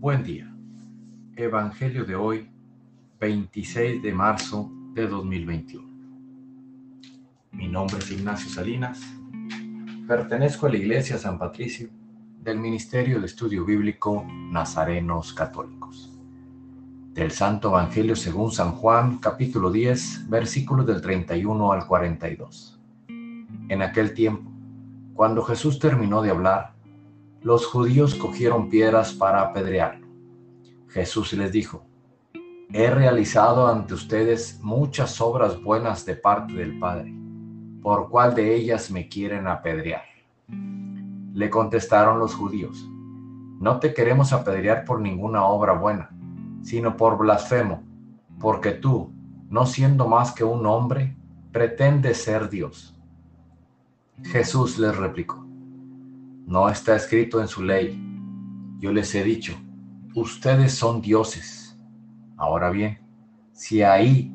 Buen día. Evangelio de hoy, 26 de marzo de 2021. Mi nombre es Ignacio Salinas. Pertenezco a la Iglesia San Patricio del Ministerio de Estudio Bíblico Nazarenos Católicos. Del Santo Evangelio según San Juan, capítulo 10, versículos del 31 al 42. En aquel tiempo, cuando Jesús terminó de hablar, los judíos cogieron piedras para apedrearlo. Jesús les dijo, he realizado ante ustedes muchas obras buenas de parte del Padre. ¿Por cuál de ellas me quieren apedrear? Le contestaron los judíos, no te queremos apedrear por ninguna obra buena, sino por blasfemo, porque tú, no siendo más que un hombre, pretendes ser Dios. Jesús les replicó, no está escrito en su ley. Yo les he dicho, ustedes son dioses. Ahora bien, si ahí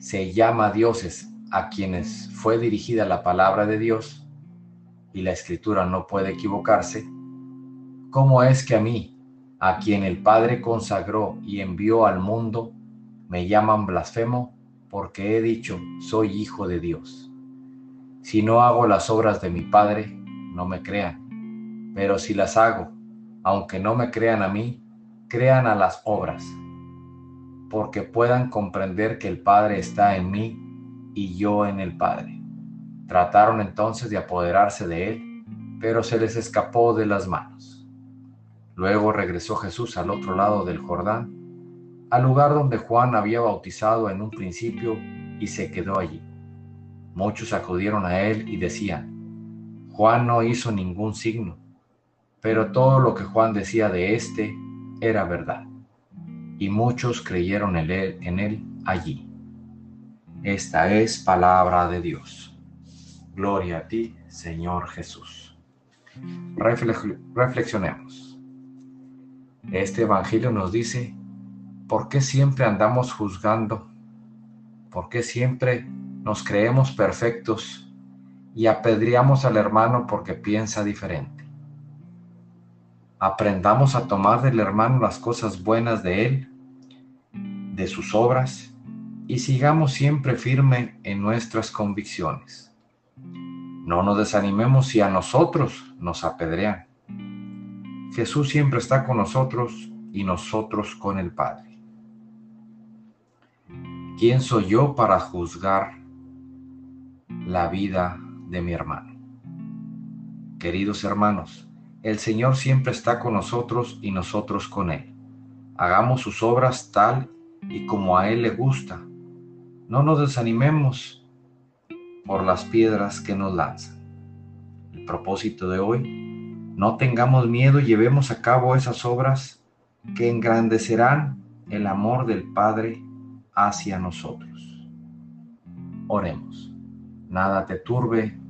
se llama dioses a quienes fue dirigida la palabra de Dios, y la escritura no puede equivocarse, ¿cómo es que a mí, a quien el Padre consagró y envió al mundo, me llaman blasfemo porque he dicho, soy hijo de Dios? Si no hago las obras de mi Padre, no me crean. Pero si las hago, aunque no me crean a mí, crean a las obras, porque puedan comprender que el Padre está en mí y yo en el Padre. Trataron entonces de apoderarse de él, pero se les escapó de las manos. Luego regresó Jesús al otro lado del Jordán, al lugar donde Juan había bautizado en un principio, y se quedó allí. Muchos acudieron a él y decían, Juan no hizo ningún signo, pero todo lo que Juan decía de éste era verdad, y muchos creyeron en él, en él allí. Esta es palabra de Dios. Gloria a ti, Señor Jesús. reflexionemos. Este Evangelio nos dice, ¿por qué siempre andamos juzgando? ¿Por qué siempre nos creemos perfectos y apedreamos al hermano porque piensa diferente. Aprendamos a tomar del hermano las cosas buenas de él, de sus obras, y sigamos siempre firme en nuestras convicciones. No nos desanimemos si a nosotros nos apedrean. Jesús siempre está con nosotros y nosotros con el Padre. ¿Quién soy yo para juzgar la vida de mi hermano. Queridos hermanos, el Señor siempre está con nosotros y nosotros con Él. Hagamos sus obras tal y como a Él le gusta. No nos desanimemos por las piedras que nos lanzan. El propósito de hoy, no tengamos miedo y llevemos a cabo esas obras que engrandecerán el amor del Padre hacia nosotros. Oremos. Nada te turbe,